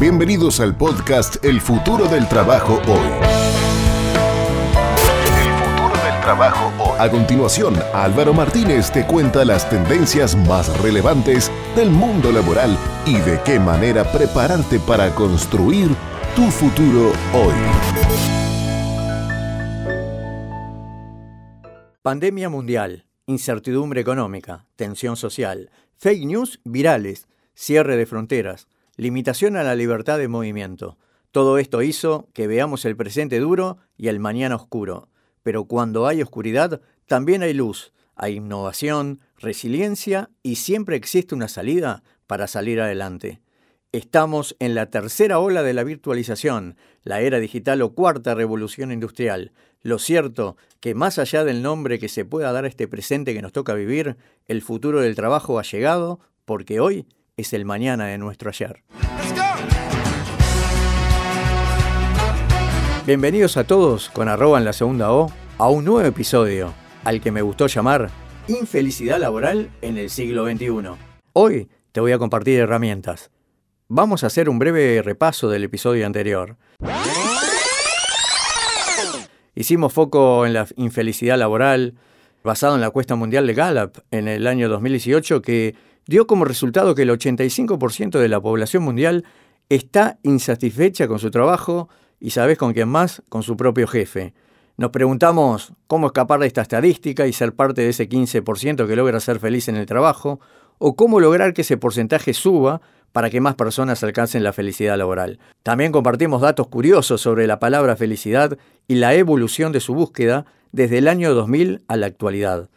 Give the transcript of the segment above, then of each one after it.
Bienvenidos al podcast El futuro del trabajo hoy. El futuro del trabajo hoy. A continuación, Álvaro Martínez te cuenta las tendencias más relevantes del mundo laboral y de qué manera prepararte para construir tu futuro hoy. Pandemia mundial, incertidumbre económica, tensión social, fake news virales, cierre de fronteras, limitación a la libertad de movimiento. Todo esto hizo que veamos el presente duro y el mañana oscuro. Pero cuando hay oscuridad, también hay luz, hay innovación, resiliencia y siempre existe una salida para salir adelante. Estamos en la tercera ola de la virtualización, la era digital o cuarta revolución industrial. Lo cierto que más allá del nombre que se pueda dar a este presente que nos toca vivir, el futuro del trabajo ha llegado porque hoy es el mañana de nuestro ayer. Bienvenidos a todos con arroba en la segunda O a un nuevo episodio, al que me gustó llamar Infelicidad laboral en el siglo XXI. Hoy te voy a compartir herramientas. Vamos a hacer un breve repaso del episodio anterior. Hicimos foco en la infelicidad laboral basado en la cuesta mundial de Gallup en el año 2018 que dio como resultado que el 85% de la población mundial está insatisfecha con su trabajo y sabes con quién más, con su propio jefe. Nos preguntamos cómo escapar de esta estadística y ser parte de ese 15% que logra ser feliz en el trabajo, o cómo lograr que ese porcentaje suba para que más personas alcancen la felicidad laboral. También compartimos datos curiosos sobre la palabra felicidad y la evolución de su búsqueda desde el año 2000 a la actualidad.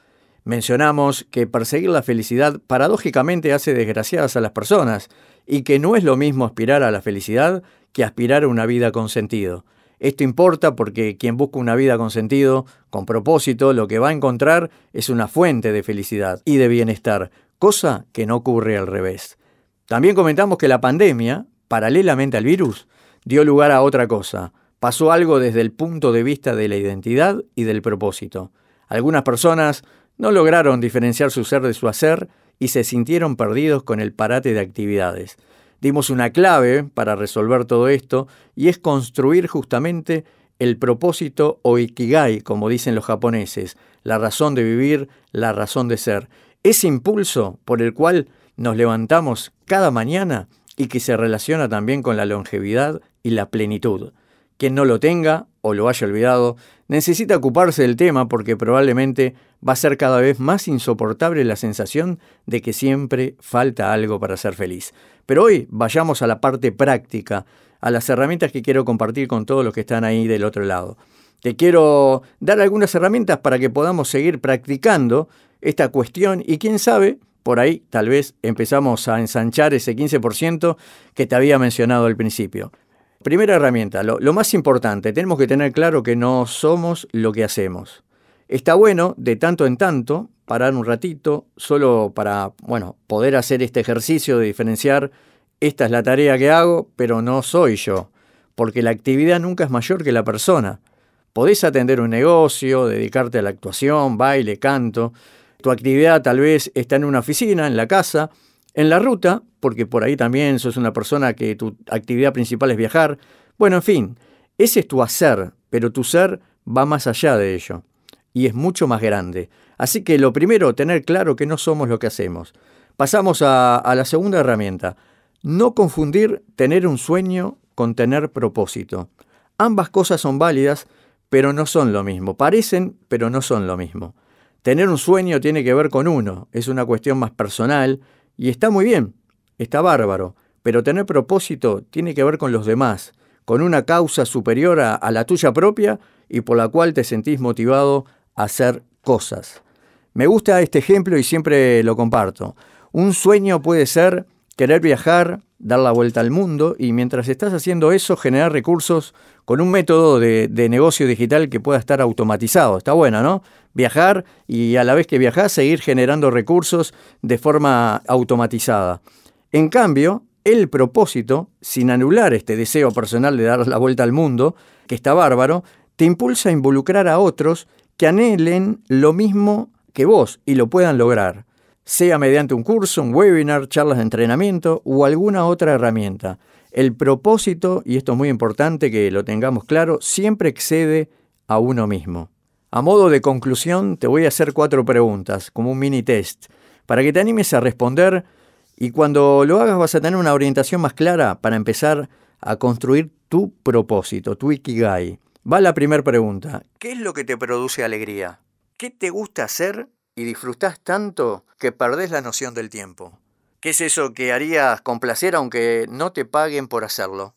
Mencionamos que perseguir la felicidad paradójicamente hace desgraciadas a las personas y que no es lo mismo aspirar a la felicidad que aspirar a una vida con sentido. Esto importa porque quien busca una vida con sentido, con propósito, lo que va a encontrar es una fuente de felicidad y de bienestar, cosa que no ocurre al revés. También comentamos que la pandemia, paralelamente al virus, dio lugar a otra cosa. Pasó algo desde el punto de vista de la identidad y del propósito. Algunas personas no lograron diferenciar su ser de su hacer y se sintieron perdidos con el parate de actividades. Dimos una clave para resolver todo esto y es construir justamente el propósito o ikigai, como dicen los japoneses, la razón de vivir, la razón de ser. Ese impulso por el cual nos levantamos cada mañana y que se relaciona también con la longevidad y la plenitud. Quien no lo tenga o lo haya olvidado, necesita ocuparse del tema porque probablemente va a ser cada vez más insoportable la sensación de que siempre falta algo para ser feliz. Pero hoy vayamos a la parte práctica, a las herramientas que quiero compartir con todos los que están ahí del otro lado. Te quiero dar algunas herramientas para que podamos seguir practicando esta cuestión y quién sabe, por ahí tal vez empezamos a ensanchar ese 15% que te había mencionado al principio. Primera herramienta, lo, más importante, tenemos que tener claro que no somos lo que hacemos. Está bueno de tanto en tanto parar un ratito solo para, bueno, poder hacer este ejercicio de diferenciar, esta es la tarea que hago, pero no soy yo, porque la actividad nunca es mayor que la persona. Podés atender un negocio, dedicarte a la actuación, baile, canto. Tu actividad tal vez está en una oficina, en la casa, en la ruta, porque por ahí también sos una persona que tu actividad principal es viajar. Bueno, en fin, ese es tu hacer, pero tu ser va más allá de ello y es mucho más grande. Así que lo primero, tener claro que no somos lo que hacemos. Pasamos a, a la segunda herramienta. No confundir tener un sueño con tener propósito. Ambas cosas son válidas, pero no son lo mismo. Parecen, pero no son lo mismo. Tener un sueño tiene que ver con uno, es una cuestión más personal, y está muy bien, está bárbaro, pero tener propósito tiene que ver con los demás, con una causa superior a, la tuya propia y por la cual te sentís motivado a hacer cosas. Me gusta este ejemplo y siempre lo comparto. Un sueño puede ser querer viajar, dar la vuelta al mundo y mientras estás haciendo eso generar recursos con un método de, negocio digital que pueda estar automatizado. Está bueno, ¿no? Viajar y a la vez que viajas seguir generando recursos de forma automatizada. En cambio, el propósito, sin anular este deseo personal de dar la vuelta al mundo, que está bárbaro, te impulsa a involucrar a otros que anhelen lo mismo que vos y lo puedan lograr sea mediante un curso, un webinar, charlas de entrenamiento o alguna otra herramienta. El propósito, y esto es muy importante que lo tengamos claro, siempre excede a uno mismo. A modo de conclusión, te voy a hacer cuatro preguntas, como un mini test, para que te animes a responder y cuando lo hagas vas a tener una orientación más clara para empezar a construir tu propósito, tu ikigai. Va la primera pregunta. ¿Qué es lo que te produce alegría? ¿Qué te gusta hacer y disfrutás tanto que perdés la noción del tiempo? ¿Qué es eso que harías con placer aunque no te paguen por hacerlo?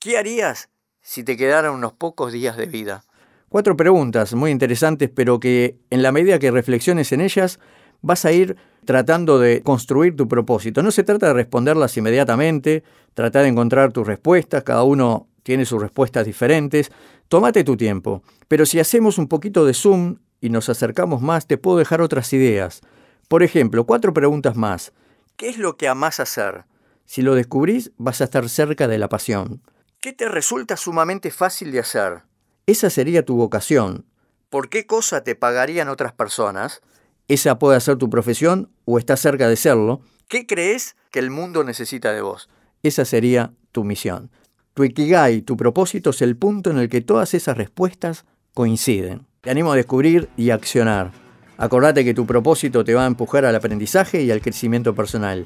¿Qué harías si te quedaran unos pocos días de vida? Cuatro preguntas muy interesantes, pero que en la medida que reflexiones en ellas, vas a ir tratando de construir tu propósito. No se trata de responderlas inmediatamente, trata de encontrar tus respuestas, cada uno tiene sus respuestas diferentes. Tómate tu tiempo, pero si hacemos un poquito de zoom y nos acercamos más, te puedo dejar otras ideas. Por ejemplo, cuatro preguntas más. ¿Qué es lo que amás hacer? Si lo descubrís, vas a estar cerca de la pasión. ¿Qué te resulta sumamente fácil de hacer? Esa sería tu vocación. ¿Por qué cosa te pagarían otras personas? Esa puede ser tu profesión o está cerca de serlo. ¿Qué crees que el mundo necesita de vos? Esa sería tu misión. Tu ikigai, tu propósito es el punto en el que todas esas respuestas coinciden. Te animo a descubrir y accionar. Acordate que tu propósito te va a empujar al aprendizaje y al crecimiento personal.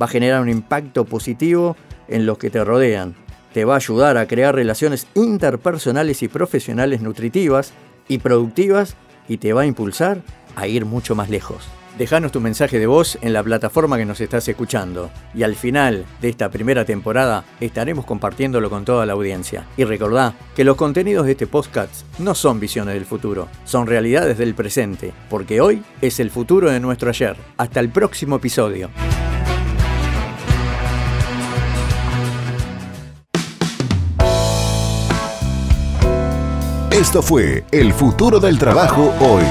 Va a generar un impacto positivo en los que te rodean te va a ayudar a crear relaciones interpersonales y profesionales nutritivas y productivas y te va a impulsar a ir mucho más lejos. Déjanos tu mensaje de voz en la plataforma que nos estás escuchando y al final de esta primera temporada estaremos compartiéndolo con toda la audiencia. Y recordá que los contenidos de este podcast no son visiones del futuro, son realidades del presente, porque hoy es el futuro de nuestro ayer. Hasta el próximo episodio. Esto fue El futuro del trabajo hoy.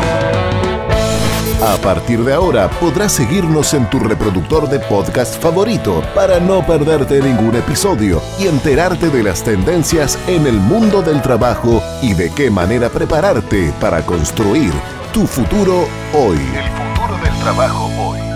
A partir de ahora podrás seguirnos en tu reproductor de podcast favorito para no perderte ningún episodio y enterarte de las tendencias en el mundo del trabajo y de qué manera prepararte para construir tu futuro hoy. El futuro del trabajo hoy.